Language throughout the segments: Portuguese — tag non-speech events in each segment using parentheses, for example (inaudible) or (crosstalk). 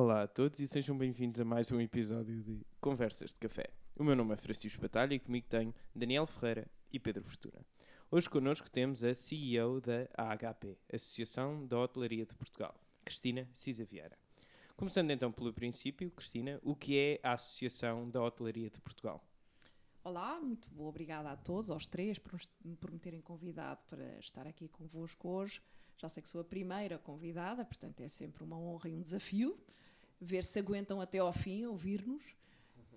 Olá a todos e sejam bem-vindos a mais um episódio de Conversas de Café. O meu nome é Francisco Batalha e comigo tenho Daniel Ferreira e Pedro Fortuna. Hoje connosco temos a CEO da AHP, Associação da Hotelaria de Portugal, Cristina Cisa Vieira. Começando então pelo princípio, Cristina, o que é a Associação da Hotelaria de Portugal? Olá, muito obrigada a todos, aos três, por, por me terem convidado para estar aqui convosco hoje. Já sei que sou a primeira convidada, portanto é sempre uma honra e um desafio ver se aguentam até ao fim ouvir-nos.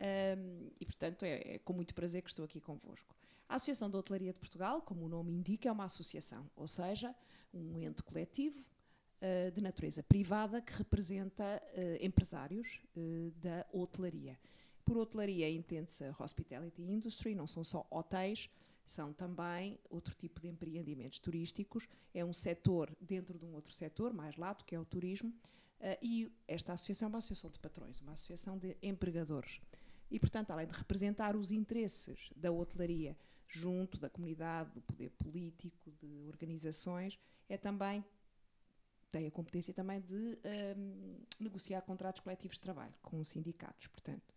Um, e, portanto, é, é, com muito prazer que estou aqui convosco. A Associação da Hotelaria de Portugal, como o nome indica, é uma associação, ou seja, um ente coletivo uh, de natureza privada que representa uh, empresários uh, da hotelaria. Por hotelaria entende-se a hospitality industry, não são só hotéis, são também outro tipo de empreendimentos turísticos. É um setor dentro de um outro setor, mais lato, que é o turismo, Uh, e esta associação é uma associação de patrões, uma associação de empregadores. E, portanto, além de representar os interesses da hotelaria junto da comunidade, do poder político, de organizações, é também tem a competência também de ehm, negociar contratos coletivos de trabalho com os sindicatos, portanto.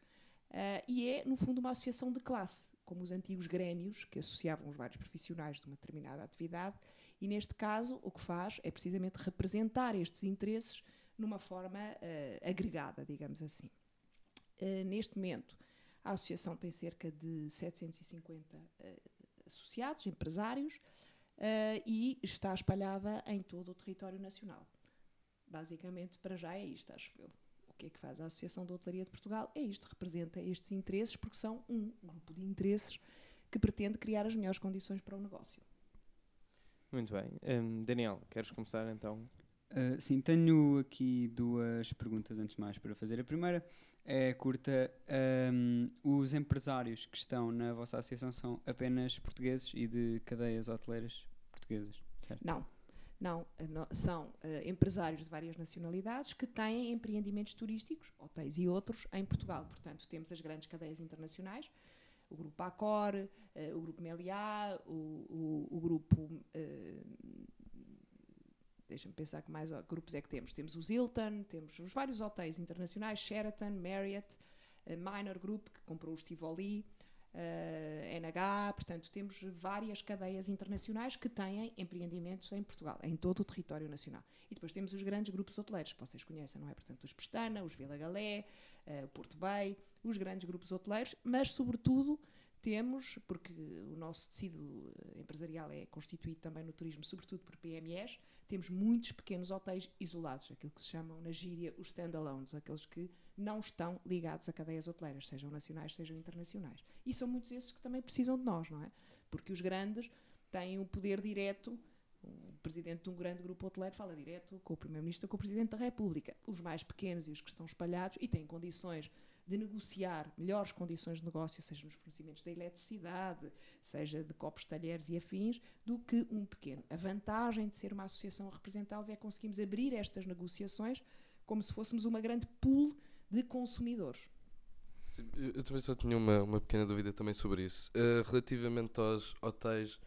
Uh, e é, no fundo, uma associação de classe, como os antigos grêmios, que associavam os vários profissionais de uma determinada atividade, e neste caso o que faz é precisamente representar estes interesses numa forma uh, agregada, digamos assim. Uh, neste momento, a associação tem cerca de 750 uh, eh, associados, empresários, e está espalhada em todo o território nacional. Basicamente, para já é isto, acho eu. O que é que faz a Associação de Hotelaria de Portugal? É isto, representa estes interesses, porque são um grupo de interesses que pretende criar as melhores condições para o negócio. Muito bem. Um, Daniel, queres começar então Uh, sim, tenho aqui duas perguntas antes de mais para fazer. A primeira é curta. Um, os empresários que estão na vossa associação são apenas portugueses e de cadeias hoteleiras portuguesas, certo? Não. Não, não são uh, empresários de várias nacionalidades que têm empreendimentos turísticos, hotéis e outros, em Portugal. Portanto, temos as grandes cadeias internacionais, o grupo Accor, uh, o grupo Meliá, o, o, o grupo deixa-me pensar que mais grupos é que temos. Temos os Hilton, temos os vários hotéis internacionais, Sheraton, Marriott, uh, Minor Group, que comprou o Tivoli, uh, eh, NH, portanto, temos várias cadeias internacionais que têm empreendimentos em Portugal, em todo o território nacional. E depois temos os grandes grupos hoteleiros, que vocês conhecem, não é? Portanto, os Pestana, os Vila Galé, uh, o Porto Bay, os grandes grupos hoteleiros, mas, sobretudo, temos, porque o nosso tecido empresarial é constituído também no turismo, sobretudo por PMEs, temos muitos pequenos hotéis isolados, aquilo que se chamam na gíria os standalones, aqueles que não estão ligados a cadeias hoteleiras, sejam nacionais, sejam internacionais. E são muitos esses que também precisam de nós, não é? Porque os grandes têm um poder direto o presidente de um grande grupo hoteleiro fala direto com o primeiro-ministro, com o presidente da República. Os mais pequenos e os que estão espalhados e têm condições de negociar melhores condições de negócio, seja nos fornecimentos da eletricidade, seja de copos, talheres e afins, do que um pequeno. A vantagem de ser uma associação a representá-los é conseguirmos abrir estas negociações como se fôssemos uma grande pool de consumidores. Sim, eu também só tinha uma, uma pequena dúvida também sobre isso. Uh, relativamente aos hotéis,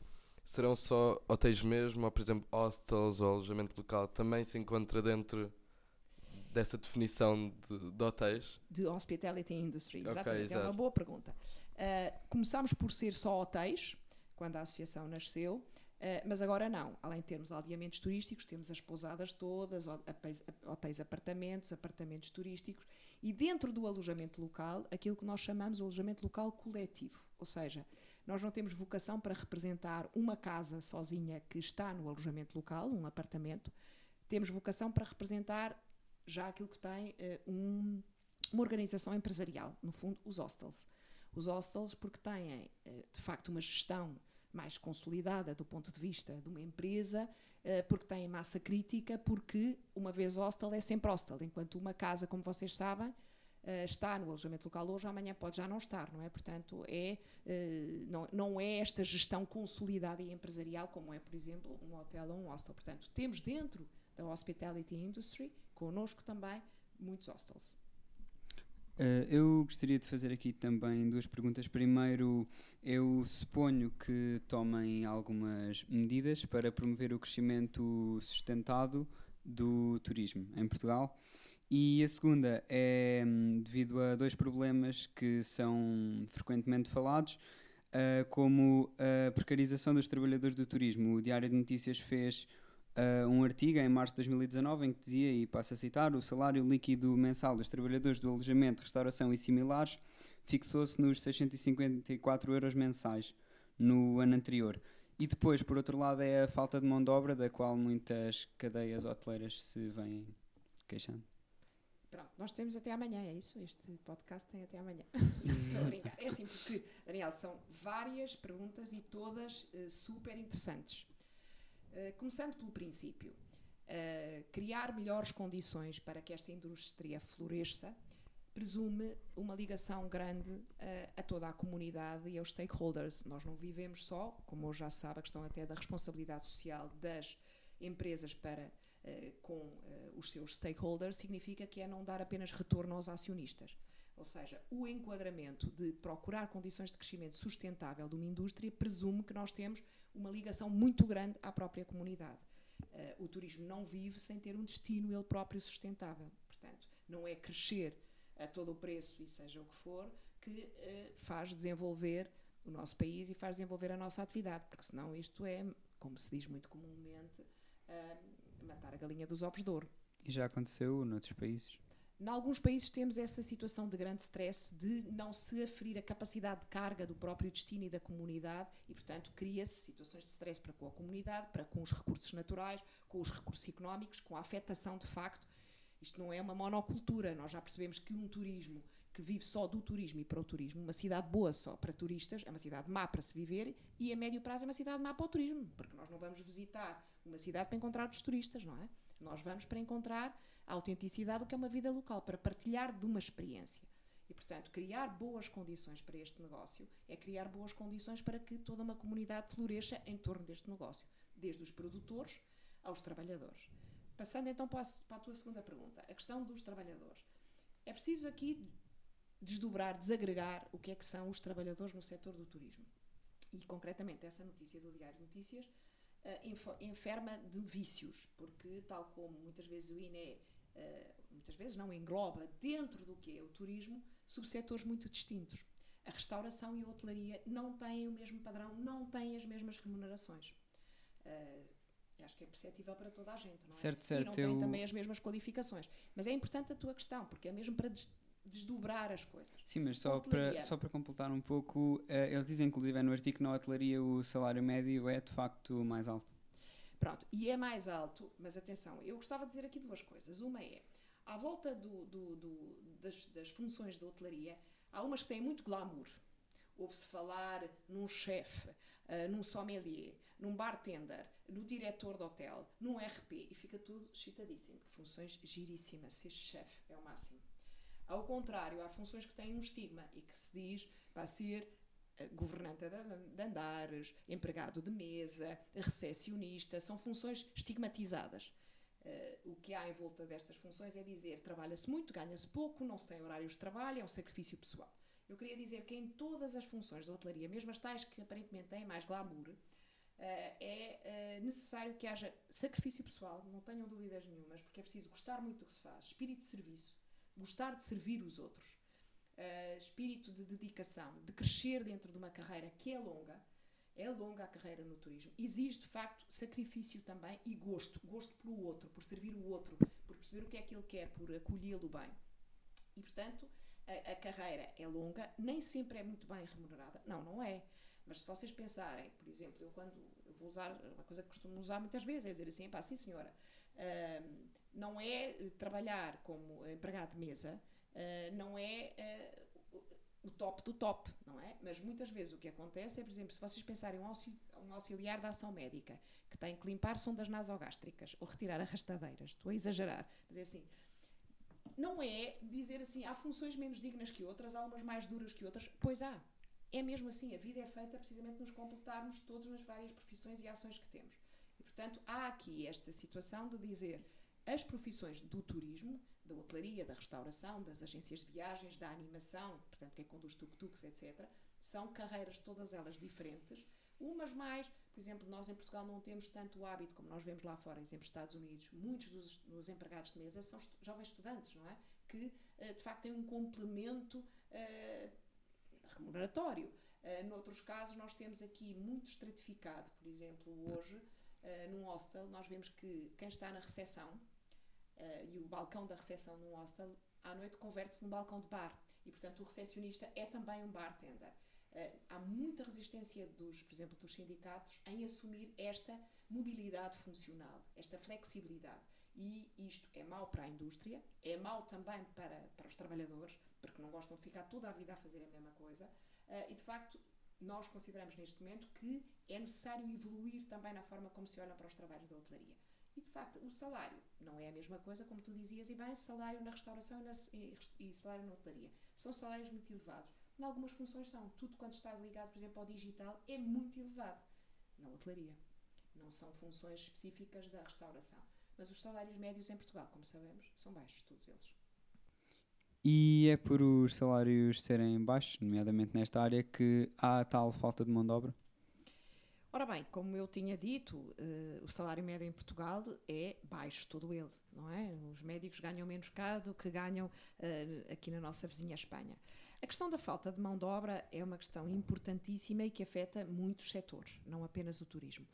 serão só hotéis mesmo, ou por exemplo hostels ou alojamento local, também se encontra dentro dessa definição de, de hotéis? De hospitality industry, exatamente. Okay, é uma boa pergunta. Uh, começámos por ser só hotéis, quando a associação nasceu, Uh, mas agora não. Além de termos aldeamentos turísticos, temos as pousadas todas, hotéis, apartamentos, apartamentos turísticos e dentro do alojamento local, aquilo que nós chamamos de alojamento local coletivo. Ou seja, nós não temos vocação para representar uma casa sozinha que está no alojamento local, um apartamento. Temos vocação para representar já aquilo que tem uh, um, uma organização empresarial, no fundo, os hostels. Os hostels, porque têm, uh, de facto, uma gestão mais consolidada do ponto de vista de uma empresa, uh, porque têm massa crítica, porque uma vez hostel é sempre hostel, enquanto uma casa, como vocês sabem, está no alojamento local hoje, amanhã pode já não estar, não é? Portanto, é, não, não é esta gestão consolidada e empresarial como é, por exemplo, um hotel ou um hostel. Portanto, temos dentro da hospitality industry connosco também muitos hostels. Uh, eu gostaria de fazer aqui também duas perguntas. Primeiro, eu suponho que tomem algumas medidas para promover o crescimento sustentado do turismo em Portugal. E a segunda é hum, devido a dois problemas que são frequentemente falados, ah, como a precarização dos trabalhadores do turismo. O Diário de Notícias fez ah, um artigo em março de 2019 em que dizia, e passo a citar, o salário líquido mensal dos trabalhadores do alojamento, restauração e similares fixou-se nos 654 euros mensais no ano anterior. E depois, por outro lado, é a falta de mão de obra, da qual muitas cadeias hoteleiras se vêm queixando. Pronto, nós temos até amanhã, é isso? Este podcast tem até amanhã. (laughs) Estou a brincar. É assim, porque, Daniel, são várias perguntas e todas eh, super interessantes. Eh, começando pelo princípio, eh, criar melhores condições para que esta indústria floresça presume uma ligação grande eh, a toda a comunidade e aos stakeholders. Nós não vivemos só, como hoje já sabe, a questão até da responsabilidade social das empresas para com os seus stakeholders significa que é não dar apenas retorno aos acionistas. Ou seja, o enquadramento de procurar condições de crescimento sustentável de uma indústria presume que nós temos uma ligação muito grande à própria comunidade. Eh, o turismo não vive sem ter um destino ele próprio sustentável. Portanto, não é crescer a todo o preço e seja o que for que eh, faz desenvolver o nosso país e faz desenvolver a nossa atividade, porque senão isto é, como se diz muito comumente, ah, matar a galinha dos ovos de ouro. E já aconteceu noutros países. Em alguns países temos essa situação de grande stress de não se aferir a capacidade de carga do próprio destino e da comunidade e, portanto, cria-se situações de stress para com a comunidade, para com os recursos naturais, com os recursos económicos, com a afetação de facto. Isto não é uma monocultura. Nós já percebemos que um turismo que vive só do turismo e para o turismo, uma cidade boa só para turistas, é uma cidade má para se viver e a médio prazo é uma cidade má para o turismo, porque nós não vamos visitar uma cidade para encontrar os turistas, não é? Nós vamos para encontrar a autenticidade do que é uma vida local, para partilhar de uma experiência. E, portanto, criar boas condições para este negócio é criar boas condições para que toda uma comunidade floresça em torno deste negócio, desde os produtores aos trabalhadores. Passando então para a, tua segunda pergunta, a questão dos trabalhadores. É preciso aqui desdobrar, desagregar o que é que são os trabalhadores no setor do turismo. E, concretamente, essa notícia do Diário de Notícias eh, enferma de vícios, porque, tal como muitas vezes o INE, muitas vezes não engloba dentro do que é o turismo, subsetores muito distintos. A restauração e a hotelaria não têm o mesmo padrão, não têm as mesmas remunerações. Eh, acho que é perceptível para toda a gente, não é? Certo, e não têm eu- também as mesmas qualificações. Mas é importante a tua questão, porque é mesmo para des- desdobrar as coisas. Sim, mas só para, só para completar um pouco, eh, eles dizem inclusive no artigo que na hotelaria o salário médio é de facto mais alto. Pronto, e é mais alto, mas atenção, eu gostava de dizer aqui duas coisas. Uma é, à volta do- do- do- das, das funções da hotelaria, há umas que têm muito glamour. Ouve-se falar num chefe, ah, num sommelier, num bartender, no diretor de hotel, num RP, e fica tudo excitadíssimo. Funções giríssimas, ser chefe é o máximo. Ao contrário, há funções que têm um estigma e que se diz para ser governanta de andares, empregado de mesa, recepcionista, são funções estigmatizadas. Eh, o que há em volta destas funções é dizer trabalha-se muito, ganha-se pouco, não se tem horários de trabalho, é um sacrifício pessoal. Eu queria dizer que em todas as funções da hotelaria, mesmo as tais que aparentemente têm mais glamour, eh, é eh, necessário que haja sacrifício pessoal, não tenham dúvidas nenhumas, porque é preciso gostar muito do que se faz, espírito de serviço, gostar de servir os outros, eh, espírito de dedicação, de crescer dentro de uma carreira que é longa, é longa a carreira no turismo, exige de facto sacrifício também e gosto, gosto pelo outro, por servir o outro, por perceber o que é que ele quer, por acolhê-lo bem. E portanto, a, a carreira é longa, nem sempre é muito bem remunerada. Não, não é. Mas se vocês pensarem, por exemplo, eu quando eu vou usar uma coisa que costumo usar muitas vezes, é dizer assim, pá, sim senhora, ahm, não é eh, trabalhar como empregado de mesa, ah, não é ah, o- top do top, não é? Mas muitas vezes o que acontece é, por exemplo, se vocês pensarem um, auxi- auxiliar da ação médica que tem que limpar sondas nasogástricas ou retirar arrastadeiras, estou a exagerar, mas é assim, não é dizer assim, há funções menos dignas que outras, há umas mais duras que outras, pois há. É mesmo assim, a vida é feita precisamente nos completarmos todos nas várias profissões e ações que temos. E, portanto, há aqui esta situação de dizer as profissões do turismo, da hotelaria, da restauração, das agências de viagens, da animação, portanto, quem conduz tuk-tuks, etc., são carreiras todas elas diferentes, umas mais Por exemplo, nós em Portugal não temos tanto o hábito como nós vemos lá fora, exemplo, Estados Unidos. Muitos dos, dos empregados de mesa são jovens estudantes, não é? Que uh, de facto têm um complemento uh, remuneratório. Uh, noutros casos, nós temos aqui muito estratificado, por exemplo, hoje, num hostel, nós vemos que quem está na recepção uh, e o balcão da recepção num hostel, à noite converte-se num balcão de bar. E, portanto, o recepcionista é também um bartender. Uh, há muita resistência, dos, por exemplo, dos sindicatos em assumir esta mobilidade funcional, esta flexibilidade. E isto é mau para a indústria, é mau também para, para os trabalhadores, porque não gostam de ficar toda a vida a fazer a mesma coisa. Uh, e, de facto, nós consideramos neste momento que é necessário evoluir também na forma como se olham para os trabalhos da hotelaria. E, de facto, o salário não é a mesma coisa, como tu dizias, e bem, salário na restauração e, na, e, e salário na hotelaria. São salários muito elevados. Em algumas funções são. Tudo quanto está ligado, por exemplo, ao digital é muito elevado. Na hotelaria. Não são funções específicas da restauração. Mas os salários médios em Portugal, como sabemos, são baixos, todos eles. E é por os salários serem baixos, nomeadamente nesta área, que há tal falta de mão de obra? Ora bem, como eu tinha dito, uh, o salário médio em Portugal é baixo, todo ele, não é? Os médicos ganham menos cá do que ganham uh, aqui na nossa vizinha Espanha. A questão da falta de mão de obra é uma questão importantíssima e que afeta muitos setores, não apenas o turismo.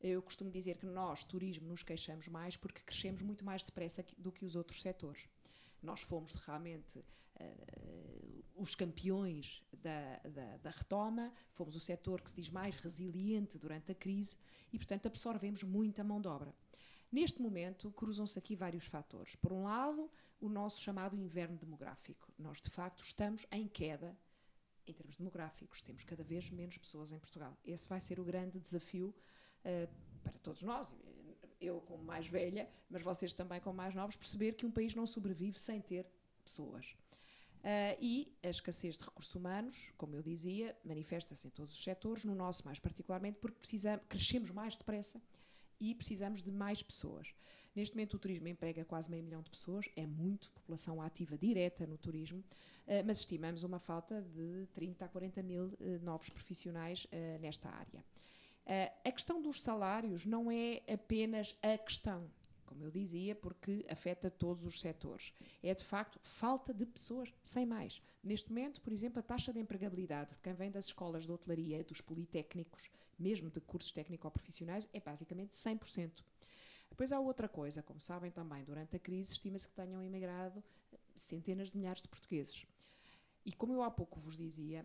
Eu costumo dizer que nós, turismo, nos queixamos mais porque crescemos muito mais depressa do que os outros setores. Nós fomos realmente uh, os campeões da, da, da, retoma, fomos o setor que se diz mais resiliente durante a crise e, portanto, absorvemos muita mão de obra. Neste momento, cruzam-se aqui vários fatores. Por um lado, o nosso chamado inverno demográfico. Nós, de facto, estamos em queda em termos demográficos. Temos cada vez menos pessoas em Portugal. Esse vai ser o grande desafio uh, para todos nós, eu como mais velha, mas vocês também como mais novos, perceber que um país não sobrevive sem ter pessoas. Uh, e a escassez de recursos humanos, como eu dizia, manifesta-se em todos os setores, no nosso mais particularmente, porque precisamos, crescemos mais depressa e precisamos de mais pessoas. Neste momento o turismo emprega quase meio milhão de pessoas, é muito, população ativa direta no turismo, uh, mas estimamos uma falta de 30 a 40 mil uh, novos profissionais nesta área. A questão dos salários não é apenas a questão, como eu dizia, porque afeta todos os setores. É de facto falta de pessoas, sem mais. Neste momento, por exemplo, a taxa de empregabilidade de quem vem das escolas de hotelaria, dos politécnicos, mesmo de cursos técnico-profissionais, é basicamente 100%. Depois há outra coisa, como sabem também, durante a crise estima-se que tenham emigrado centenas de milhares de portugueses. E como eu há pouco vos dizia,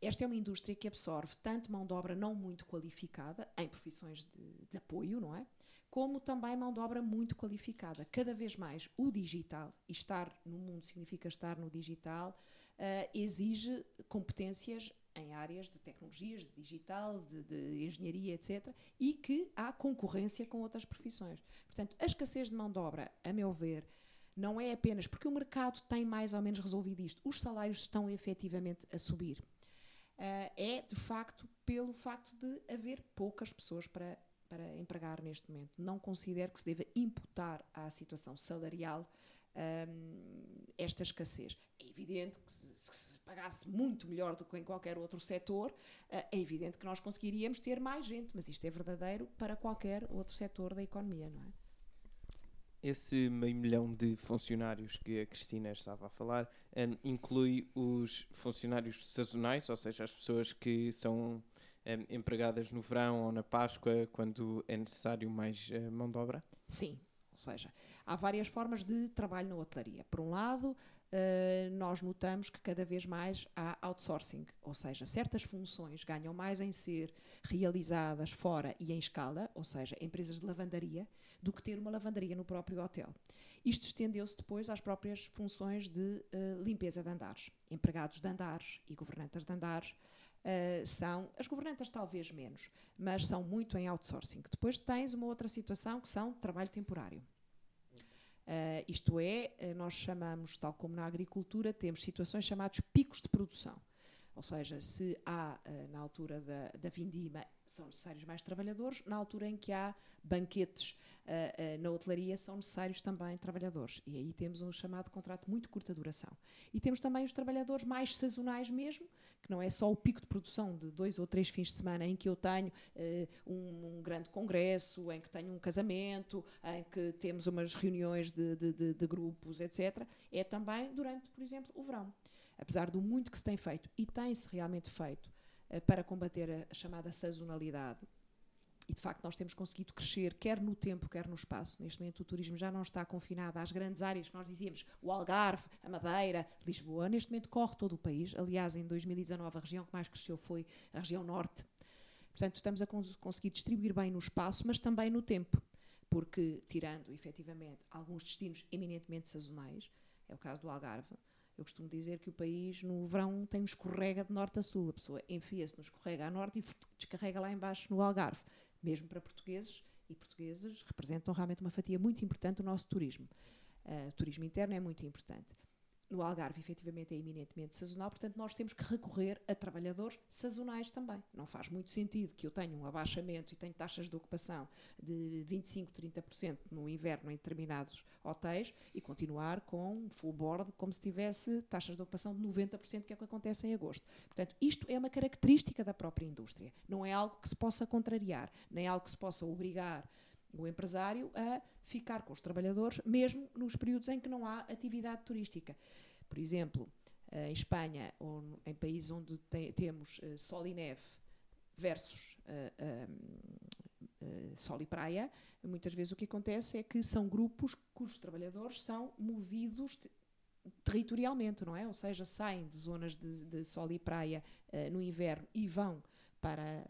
esta é uma indústria que absorve tanto mão de obra não muito qualificada, em profissões de, de apoio, não é? Como também mão de obra muito qualificada. Cada vez mais o digital, e estar no mundo significa estar no digital, uh, exige competências em áreas de tecnologias, de digital, de, de, engenharia, etc., e que há concorrência com outras profissões. Portanto, a escassez de mão de obra, a meu ver, não é apenas porque o mercado tem mais ou menos resolvido isto, os salários estão efetivamente a subir uh, é de facto pelo facto de haver poucas pessoas para, para empregar neste momento. Não considero que se deva imputar à situação salarial um, esta escassez. É evidente que se, se, pagasse muito melhor do que em qualquer outro setor, uh, é evidente que nós conseguiríamos ter mais gente, mas isto é verdadeiro para qualquer outro setor da economia, não é? esse meio milhão de funcionários que a Cristina estava a falar um, inclui os funcionários sazonais, ou seja, as pessoas que são um, empregadas no verão ou na Páscoa, quando é necessário mais uh, mão de obra? Sim, ou seja, há várias formas de trabalho na hotelaria. Por um lado, Uh, nós notamos que cada vez mais há outsourcing, ou seja, certas funções ganham mais em ser realizadas fora e em escala, ou seja, empresas de lavandaria, do que ter uma lavandaria no próprio hotel. Isto estendeu-se depois às próprias funções de uh, limpeza de andares. Empregados de andares e governantas de andares uh, são, as governantas talvez menos, mas são muito em outsourcing. Depois tens uma outra situação que são trabalho temporário. Uh, isto é, nós chamamos, tal como na agricultura, temos situações chamadas picos de produção. Ou seja, se há, na altura da, da vindima, são necessários mais trabalhadores. Na altura em que há banquetes uh, uh, na hotelaria, são necessários também trabalhadores. E aí temos um chamado contrato muito curta duração. E temos também os trabalhadores mais sazonais mesmo, que não é só o pico de produção de dois ou três fins de semana em que eu tenho um, um, grande congresso, em que tenho um casamento, em que temos umas reuniões de, de, de, de grupos, etc. É também durante, por exemplo, o verão. Apesar do muito que se tem feito, e tem-se realmente feito, para combater a, a chamada sazonalidade, e de facto nós temos conseguido crescer, quer no tempo, quer no espaço. Neste momento o turismo já não está confinado às grandes áreas que nós dizíamos, o Algarve, a Madeira, Lisboa. Neste momento corre todo o país. Aliás, em 2019 a região que mais cresceu foi a região norte. Portanto, estamos a conseguir distribuir bem no espaço, mas também no tempo. Porque, tirando efetivamente alguns destinos eminentemente sazonais, é o caso do Algarve, eu costumo dizer que o país, no verão, tem um escorrega de norte a sul. A pessoa enfia-se no escorrega a norte e descarrega lá embaixo no Algarve mesmo para portugueses, e portugueses representam realmente uma fatia muito importante do nosso turismo. Uh, o turismo interno é muito importante no Algarve, efetivamente, é eminentemente sazonal, portanto, nós temos que recorrer a trabalhadores sazonais também. Não faz muito sentido que eu tenha um abaixamento e tenha taxas de ocupação de 25%, 30% no inverno em determinados hotéis e continuar com full board como se tivesse taxas de ocupação de 90%, que é o que acontece em agosto. Portanto, isto é uma característica da própria indústria. Não é algo que se possa contrariar, nem algo que se possa obrigar o empresário a ficar com os trabalhadores, mesmo nos períodos em que não há atividade turística. Por exemplo, eh, em Espanha, ou em países onde te temos uh, sol e neve versus uh, uh, sol e praia, muitas vezes o que acontece é que são grupos cujos trabalhadores são movidos territorialmente, não é? Ou seja, saem de zonas de, de sol e praia no inverno e vão para,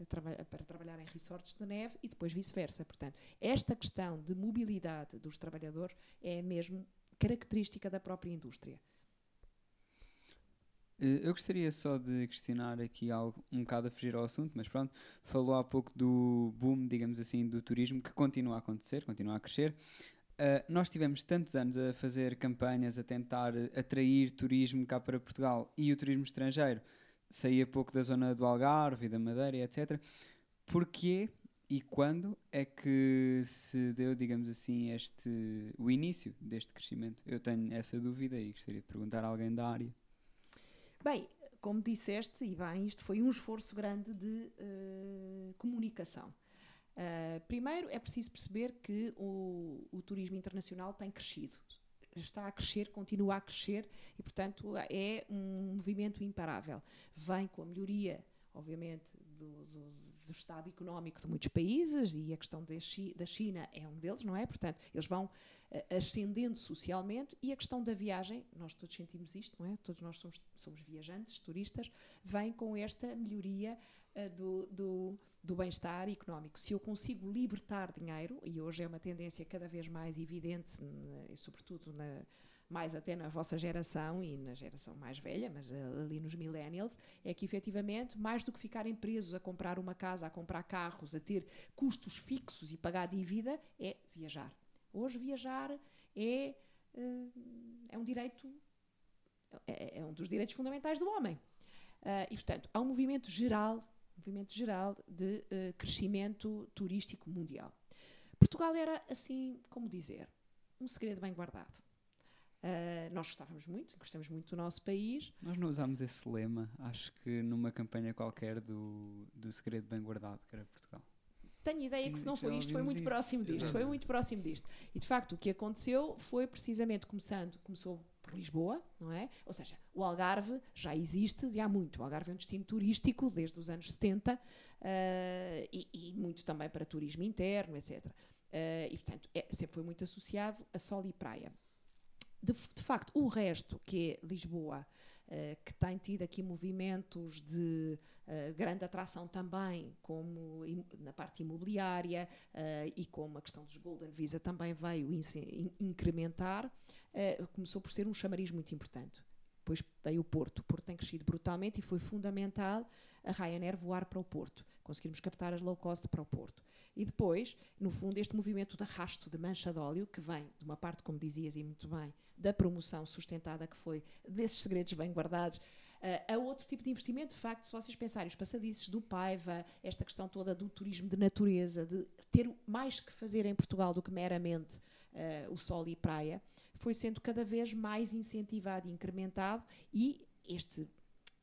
para trabalhar em resorts de neve e depois vice-versa. Portanto, esta questão de mobilidade dos trabalhadores é mesmo característica da própria indústria. Eh, eu gostaria só de questionar aqui algo um bocado a fugir ao assunto, mas pronto, falou há pouco do boom, digamos assim, do turismo que continua a acontecer, continua a crescer. Uh, nós tivemos tantos anos a fazer campanhas, a tentar atrair turismo cá para Portugal e o turismo estrangeiro saía pouco da zona do Algarve e da Madeira, etc. Porquê e quando é que se deu, digamos assim, este, o início deste crescimento? Eu tenho essa dúvida e gostaria de perguntar a alguém da área. Bem, como disseste, e bem, isto foi um esforço grande de uh, comunicação. Uh, primeiro, é preciso perceber que o, o turismo internacional tem crescido está a crescer, continua a crescer e, portanto, é um movimento imparável. Vem com a melhoria, obviamente, do, do, do estado económico de muitos países e a questão da China é um deles, não é? Portanto, eles vão uh, ascendendo socialmente e a questão da viagem, nós todos sentimos isto, não é? Todos nós somos, somos viajantes, turistas, vem com esta melhoria do, do do bem-estar económico. Se eu consigo libertar dinheiro, e hoje é uma tendência cada vez mais evidente, sobretudo na, mais até na vossa geração e na geração mais velha, mas ali nos millennials, é que efetivamente, mais do que ficarem presos a comprar uma casa, a comprar carros, a ter custos fixos e pagar dívida, é viajar. Hoje viajar é, eh, é um direito, é, é um dos direitos fundamentais do homem. E, portanto, há um movimento geral movimento geral de uh, crescimento turístico mundial. Portugal era, assim, como dizer, um segredo bem guardado. Uh, nós gostávamos muito, gostamos muito do nosso país. Nós não usámos esse lema, acho que numa campanha qualquer do, do segredo bem guardado, que era Portugal. Tenho ideia que se não foi isto, foi muito isso. próximo disto. Exato. Foi muito próximo disto. E de facto o que aconteceu foi precisamente começando, começou por Lisboa, não é? Ou seja, o Algarve já existe de há muito. O Algarve é um destino turístico desde os anos 70 uh, eh, e, e, muito também para turismo interno, etc. Uh, eh, e, portanto, é, sempre foi muito associado a sol e praia. De, de facto, o resto, que é Lisboa, que tem tido aqui movimentos de uh, grande atração também, como na parte imobiliária uh, e como a questão dos Golden Visa também veio in incrementar, começou por ser um chamariz muito importante. Depois veio o Porto. O Porto tem crescido brutalmente e foi fundamental a Ryanair voar para o Porto. Conseguirmos captar as low cost para o Porto. E depois, no fundo, este movimento de arrasto de mancha de óleo, que vem de uma parte, como dizias e muito bem, da promoção sustentada que foi desses segredos bem guardados, Uh, a outro tipo de investimento, de facto, se vocês pensarem, os passadiços do Paiva, esta questão toda do turismo de natureza, de ter mais que fazer em Portugal do que meramente uh, o sol e praia, foi sendo cada vez mais incentivado e incrementado e este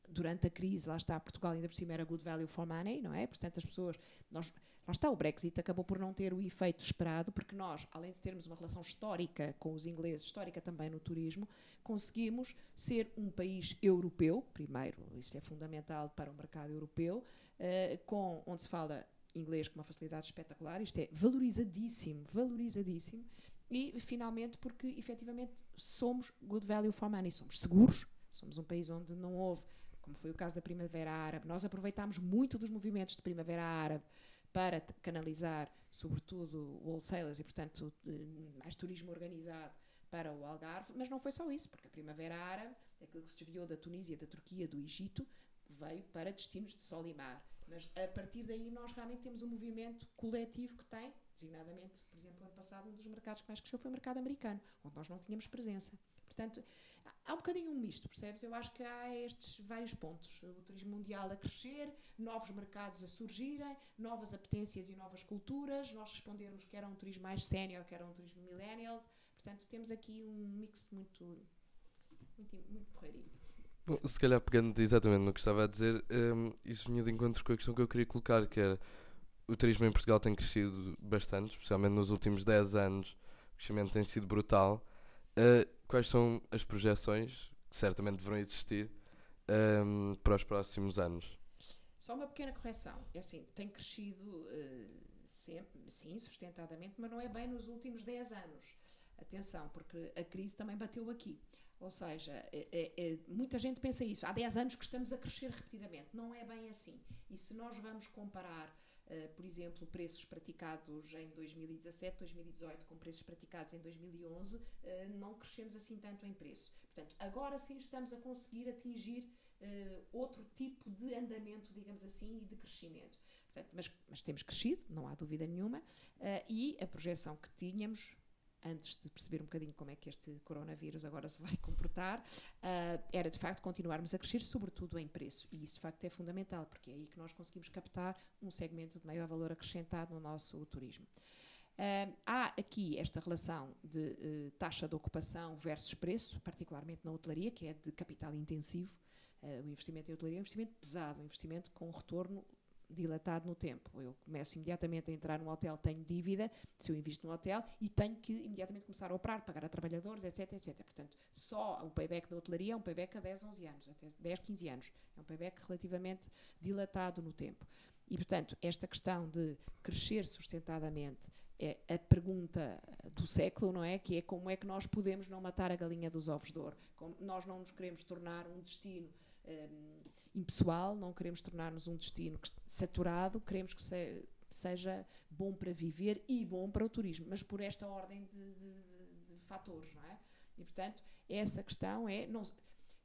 durante a crise, lá está, Portugal ainda por cima era good value for money, não é? Portanto, as pessoas, nós, lá está, o Brexit acabou por não ter o efeito esperado, porque nós, além de termos uma relação histórica com os ingleses, histórica também no turismo, conseguimos ser um país europeu, primeiro, isso é fundamental para o mercado europeu, uh, com, onde se fala inglês com uma facilidade espetacular, isto é valorizadíssimo, valorizadíssimo, e finalmente porque efetivamente somos good value for money, somos seguros, somos um país onde não houve, como foi o caso da Primavera Árabe, nós aproveitámos muito dos movimentos de Primavera Árabe para canalizar, sobretudo, wholesalers e, portanto, mais turismo organizado para o Algarve, mas não foi só isso, porque a Primavera Árabe, aquilo que se desviou da Tunísia, da Turquia, do Egito, veio para destinos de sol e mar. Mas a partir daí nós realmente temos um movimento coletivo que tem, designadamente, por exemplo, ano passado, um dos mercados que mais cresceu foi o mercado americano, onde nós não tínhamos presença. Portanto, há um bocadinho um misto, percebes? Eu acho que há estes vários pontos. O turismo mundial a crescer, novos mercados a surgirem, novas apetências e novas culturas, nós respondermos que era um turismo mais sénior, que era um turismo millennials. Portanto, temos aqui um mix muito, muito, muito porreirinho. Se calhar pegando exatamente no que estava a dizer, um, isso vinha de encontro com a questão que eu queria colocar, que era o turismo em Portugal tem crescido bastante, especialmente nos últimos 10 anos, o crescimento tem sido brutal. Quais são as projeções, que certamente deverão existir, um, para os próximos anos? Só uma pequena correção. É assim, tem crescido uh, sempre, sim, sustentadamente, mas não é bem nos últimos 10 anos. Atenção, porque a crise também bateu aqui. Ou seja, é, é, é, muita gente pensa isso. Há 10 anos que estamos a crescer repetidamente. Não é bem assim. E se nós vamos comparar por exemplo, preços praticados em 2017, 2018 com preços praticados em 2011, uh, eh, não crescemos assim tanto em preço. Portanto, agora sim estamos a conseguir atingir uh, outro tipo de andamento, digamos assim, e de crescimento. Portanto, mas, mas, temos crescido, não há dúvida nenhuma, e a projeção que tínhamos antes de perceber um bocadinho como é que este coronavírus agora se vai (laughs) comportar, uh, era de facto continuarmos a crescer, sobretudo em preço. E isso de facto é fundamental, porque é aí que nós conseguimos captar um segmento de maior valor acrescentado no nosso turismo. Uh, há aqui esta relação de uh, taxa de ocupação versus preço, particularmente na hotelaria, que é de capital intensivo. o investimento em hotelaria é um investimento pesado, um investimento com retorno dilatado no tempo. Eu começo imediatamente a entrar num hotel, tenho dívida, se eu invisto num hotel, e tenho que imediatamente começar a operar, pagar a trabalhadores, etc, etc. Portanto, só o payback da hotelaria é um payback a 10, 11 anos, até 10, 15 anos. É um payback relativamente dilatado no tempo. E, portanto, esta questão de crescer sustentadamente é a pergunta do século, não é? Que é como é que nós podemos não matar a galinha dos ovos de ouro? Como nós não nos queremos tornar um destino um, impessoal, não queremos tornar-nos um destino saturado, queremos que se, seja bom para viver e bom para o turismo, mas por esta ordem de, de, de, de fatores, não é? E portanto, essa questão é. Não,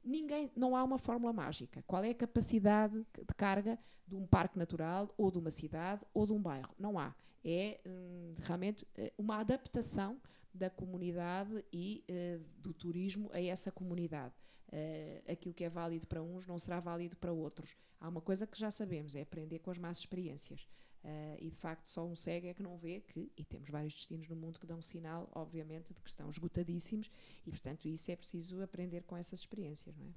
ninguém, não há uma fórmula mágica. Qual é a capacidade de carga de um parque natural, ou de uma cidade, ou de um bairro? Não há. É hum, realmente eh, uma adaptação da comunidade e uh, do turismo a essa comunidade uh, aquilo que é válido para uns não será válido para outros. Há uma coisa que já sabemos, é aprender com as más experiências. Uh, e de facto só um cego é que não vê que, e temos vários destinos no mundo que dão sinal, obviamente, de que estão esgotadíssimos e portanto isso é preciso aprender com essas experiências, não é?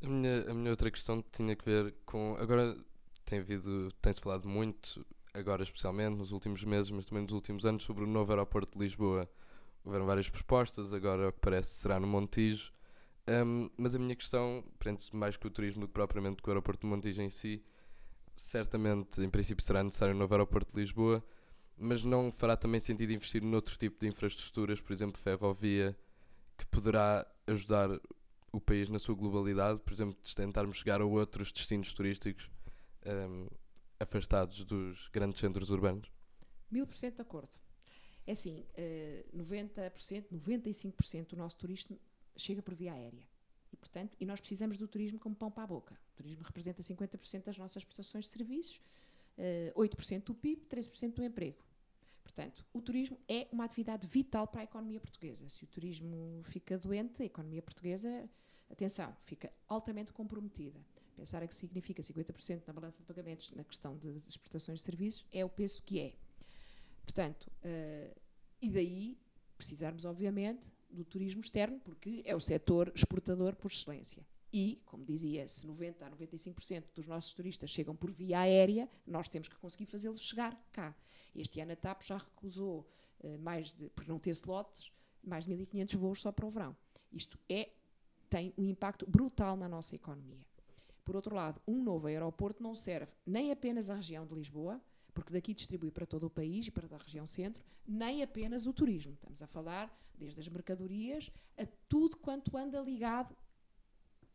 A minha, a minha outra questão tinha que ver com, agora tem havido, tem-se falado muito, agora especialmente nos últimos meses, mas também nos últimos anos, sobre o novo aeroporto de Lisboa. Houveram várias propostas, agora o que parece será no Montijo. Um, mas a minha questão prende-se mais com o turismo do que propriamente com o aeroporto de Montijo em si. Certamente, em princípio, será necessário um novo aeroporto de Lisboa, mas não fará também sentido investir noutro tipo de infraestruturas, por exemplo, ferrovia, que poderá ajudar o país na sua globalidade, por exemplo, tentarmos chegar a outros destinos turísticos um, afastados dos grandes centros urbanos? Mil por cento de acordo. É assim, uh, 90%, 95% do nosso turismo chega por via aérea. E, portanto, e nós precisamos do turismo como pão para a boca. O turismo representa 50% das nossas prestações de serviços, uh, eh, 8% do PIB, 13% do emprego. Portanto, o turismo é uma atividade vital para a economia portuguesa. Se o turismo fica doente, a economia portuguesa atenção, fica altamente comprometida. Pensar que significa 50% na balança de pagamentos na questão de exportações de serviços é o peso que é. Portanto, uh, e daí precisarmos, obviamente, do turismo externo, porque é o setor exportador por excelência. E, como dizia, se 90% a 95% dos nossos turistas chegam por via aérea, nós temos que conseguir fazê-los chegar cá. Este ano a TAP já recusou, uh, mais de, por não ter slots, mais de 1.500 voos só para o verão. Isto é, tem um impacto brutal na nossa economia. Por outro lado, um novo aeroporto não serve nem apenas à região de Lisboa, porque daqui distribui para todo o país e para a região centro, nem apenas o turismo. Estamos a falar desde as mercadorias a tudo quanto anda ligado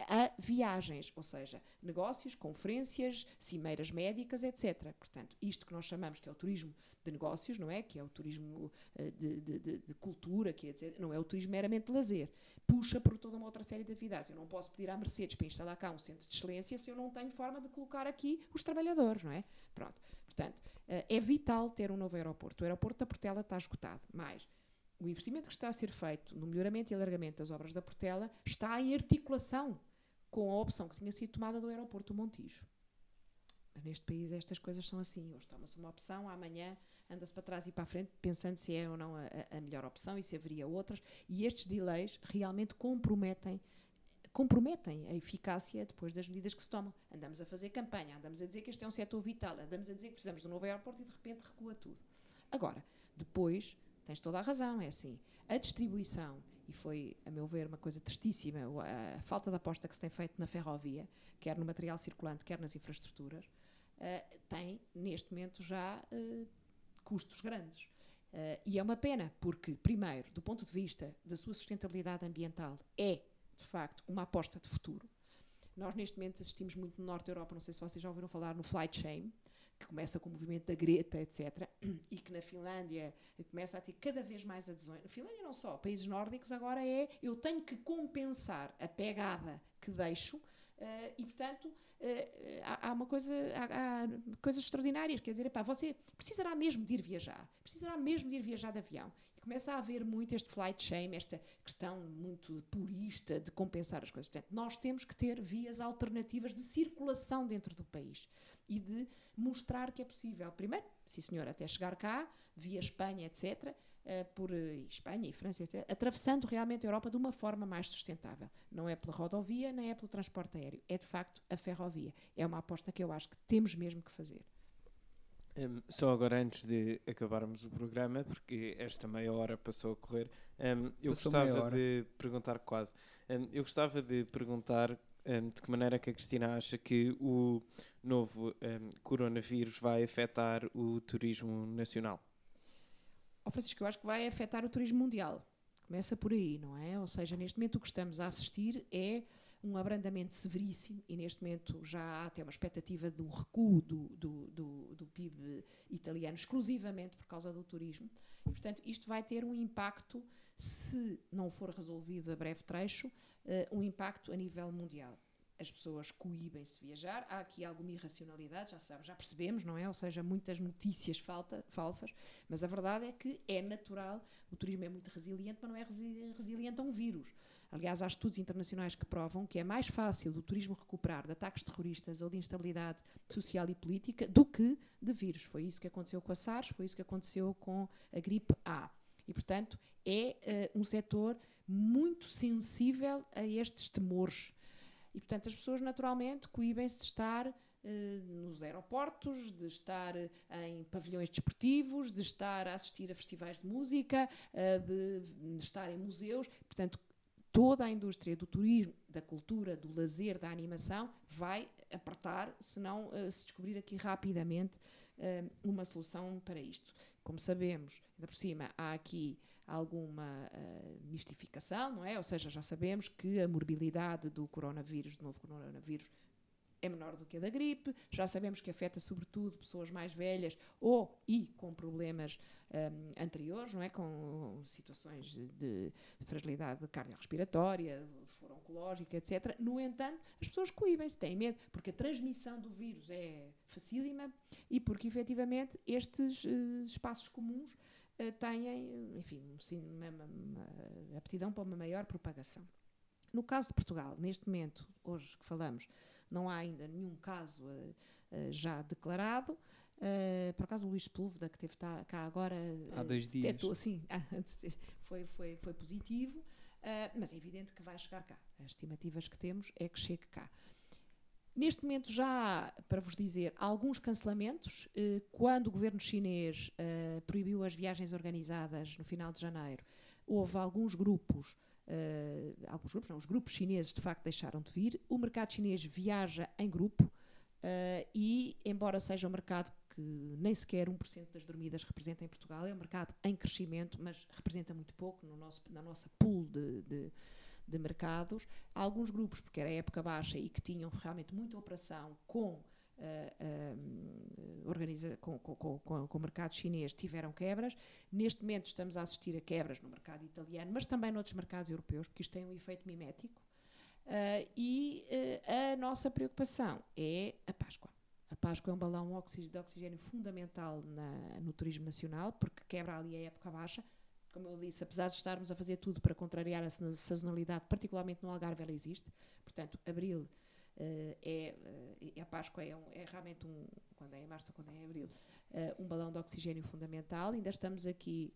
a viagens, ou seja, negócios, conferências, cimeiras médicas, etc. Portanto, isto que nós chamamos que é o turismo de negócios, não é? Que é o turismo uh, de, de, de, de, cultura, que é, etc. não é o turismo meramente de lazer. Puxa por toda uma outra série de atividades. Eu não posso pedir à Mercedes para instalar cá um centro de excelência se eu não tenho forma de colocar aqui os trabalhadores, não é? Pronto. Portanto, uh, é vital ter um novo aeroporto. O aeroporto da Portela está esgotado, mas o investimento que está a ser feito no melhoramento e alargamento das obras da Portela está em articulação com a opção que tinha sido tomada do aeroporto do Montijo. Neste país estas coisas são assim. Hoje toma-se uma opção, amanhã anda-se para trás e para a frente, pensando se é ou não a, a, melhor opção e se haveria outras. E estes delays realmente comprometem comprometem a eficácia depois das medidas que se tomam. Andamos a fazer campanha, andamos a dizer que este é um setor vital, andamos a dizer que precisamos de um novo aeroporto e de repente recua tudo. Agora, depois, tens toda a razão, é assim, a distribuição, e foi, a meu ver, uma coisa tristíssima, a, falta de aposta que se tem feito na ferrovia, quer no material circulante, quer nas infraestruturas, uh, tem, neste momento, já uh, custos grandes. Uh, e é uma pena, porque, primeiro, do ponto de vista da sua sustentabilidade ambiental, é, de facto, uma aposta de futuro. Nós, neste momento, assistimos muito no Norte da Europa, não sei se vocês já ouviram falar no Flight Shame, que começa com o movimento da Greta, etc., e que na Finlândia começa a ter cada vez mais adesões. Na Finlândia não só, países nórdicos agora é eu tenho que compensar a pegada que deixo Uh, e, portanto, uh, há, há, uma coisa, há, há, coisas extraordinárias. Quer dizer, epá, você precisará mesmo de ir viajar, precisará mesmo de ir viajar de avião. E começa a haver muito este flight shame, esta questão muito purista de compensar as coisas. Portanto, nós temos que ter vias alternativas de circulação dentro do país e de mostrar que é possível. Primeiro, sim senhor, até chegar cá, via Espanha, etc., uh, por uh, Espanha e França, etc., atravessando realmente a Europa de uma forma mais sustentável. Não é pela rodovia, nem é pelo transporte aéreo, é de facto a ferrovia. É uma aposta que eu acho que temos mesmo que fazer. Um, só agora, antes de acabarmos o programa, porque esta meia hora passou a correr, um, eu passou gostava de perguntar quase. Um, eu gostava de perguntar de que maneira que a Cristina acha que o novo coronavírus vai afetar o turismo nacional. Oh, Francisco, eu acho que vai afetar o turismo mundial. Começa por aí, não é? Ou seja, neste momento o que estamos a assistir é um abrandamento severíssimo e neste momento já há até uma expectativa do recuo do, do, do, do PIB italiano exclusivamente por causa do turismo. E, portanto, isto vai ter um impacto, se não for resolvido a breve trecho, uh, um impacto a nível mundial as pessoas coíbem-se viajar, há aqui alguma irracionalidade, já sabes, já percebemos, não é? Ou seja, muitas notícias falta, falsas, mas a verdade é que é natural, o turismo é muito resiliente, mas não é resiliente a um vírus. Aliás, há estudos internacionais que provam que é mais fácil do turismo recuperar de ataques terroristas ou de instabilidade social e política do que de vírus. Foi isso que aconteceu com a SARS, foi isso que aconteceu com a gripe A. E, portanto, é uh, um setor muito sensível a estes temores e, portanto, as pessoas naturalmente coíbem-se de estar uh, nos aeroportos, de estar em pavilhões desportivos, de estar a assistir a festivais de música, uh, de, de estar em museus. Portanto, toda a indústria do turismo, da cultura, do lazer, da animação vai apertar se não se descobrir aqui rapidamente uma solução para isto. Como sabemos, ainda por cima, há aqui alguma uh, mistificação, não é? Ou seja, já sabemos que a morbilidade do coronavírus, do novo coronavírus, é menor do que a da gripe, já sabemos que afeta sobretudo pessoas mais velhas ou e com problemas um, anteriores, não é? Com situações de, de fragilidade cardiorrespiratória, de foro oncológica, etc. No entanto, as pessoas coíbem-se, têm medo, porque a transmissão do vírus é facílima e porque efetivamente estes uh, espaços comuns uh, têm, enfim, sim, uma, uma aptidão para uma maior propagação. No caso de Portugal, neste momento, hoje que falamos, não há ainda nenhum caso uh, uh, já declarado. Uh, por acaso o Luís Sepúlveda, que esteve tá, cá agora, Há dois dias. detectou, assim, (laughs) foi, foi, foi positivo, mas é evidente que vai chegar cá. As estimativas que temos é que chegue cá. Neste momento já há, para vos dizer, alguns cancelamentos. Quando o governo chinês proibiu as viagens organizadas no final de janeiro, houve alguns grupos Uh, alguns grupos, não, os grupos chineses de facto deixaram de vir. O mercado chinês viaja em grupo uh, e, embora seja um mercado que nem sequer 1% das dormidas representa em Portugal, é um mercado em crescimento, mas representa muito pouco no nosso, na nossa pool de, de, de mercados. Alguns grupos, porque era época baixa e que tinham realmente muita operação com uh, organiza, com, com, com, com, o mercado chinês tiveram quebras. Neste momento estamos a assistir a quebras no mercado italiano, mas também noutros mercados europeus, porque isto tem um efeito mimético. Uh, e uh, a nossa preocupação é a Páscoa. A Páscoa é um balão de oxigênio fundamental na, no turismo nacional, porque quebra ali a época baixa. Como eu disse, apesar de estarmos a fazer tudo para contrariar a sazonalidade, particularmente no Algarve, ela existe. Portanto, abril é, uh, a Páscoa é, um, é, realmente um, quando é em março ou quando é em abril, uh, um balão de oxigênio fundamental. Ainda estamos aqui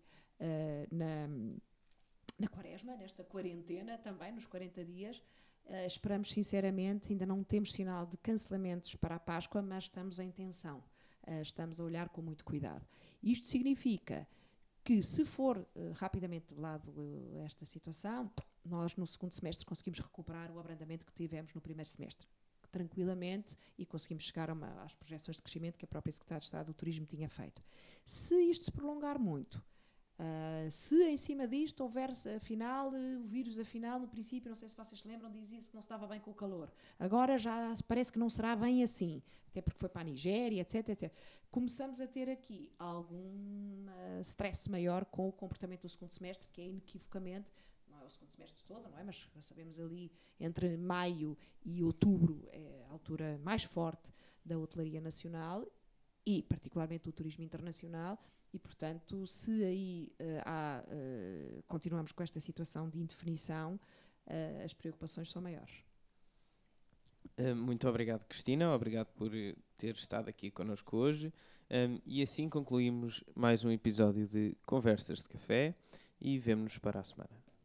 na, na quaresma, nesta quarentena também, nos 40 dias. esperamos sinceramente, ainda não temos sinal de cancelamentos para a Páscoa, mas estamos em tensão. estamos a olhar com muito cuidado. Isto significa que, se for rapidamente de lado esta situação, nós no segundo semestre conseguimos recuperar o abrandamento que tivemos no primeiro semestre tranquilamente e conseguimos chegar uma, às projeções de crescimento que a própria Secretaria de Estado do Turismo tinha feito. Se isto se prolongar muito, uh, se em cima disto houver, afinal, o vírus, afinal, no princípio, não sei se vocês se lembram, dizia-se que não estava bem com o calor. Agora já parece que não será bem assim, até porque foi para a Nigéria, etc, etc. Começamos a ter aqui algum uh, stress maior com o comportamento do segundo semestre, que é inequivocamente semestre todo, não é? Mas sabemos ali entre maio e outubro é a altura mais forte da hotelaria nacional e particularmente do turismo internacional. E portanto se aí uh, há, uh, continuamos com esta situação de indefinição uh, as preocupações são maiores. Muito obrigado Cristina. Obrigado por ter estado aqui connosco hoje. Um, e assim concluímos mais um episódio de Conversas de Café e vemo-nos para a semana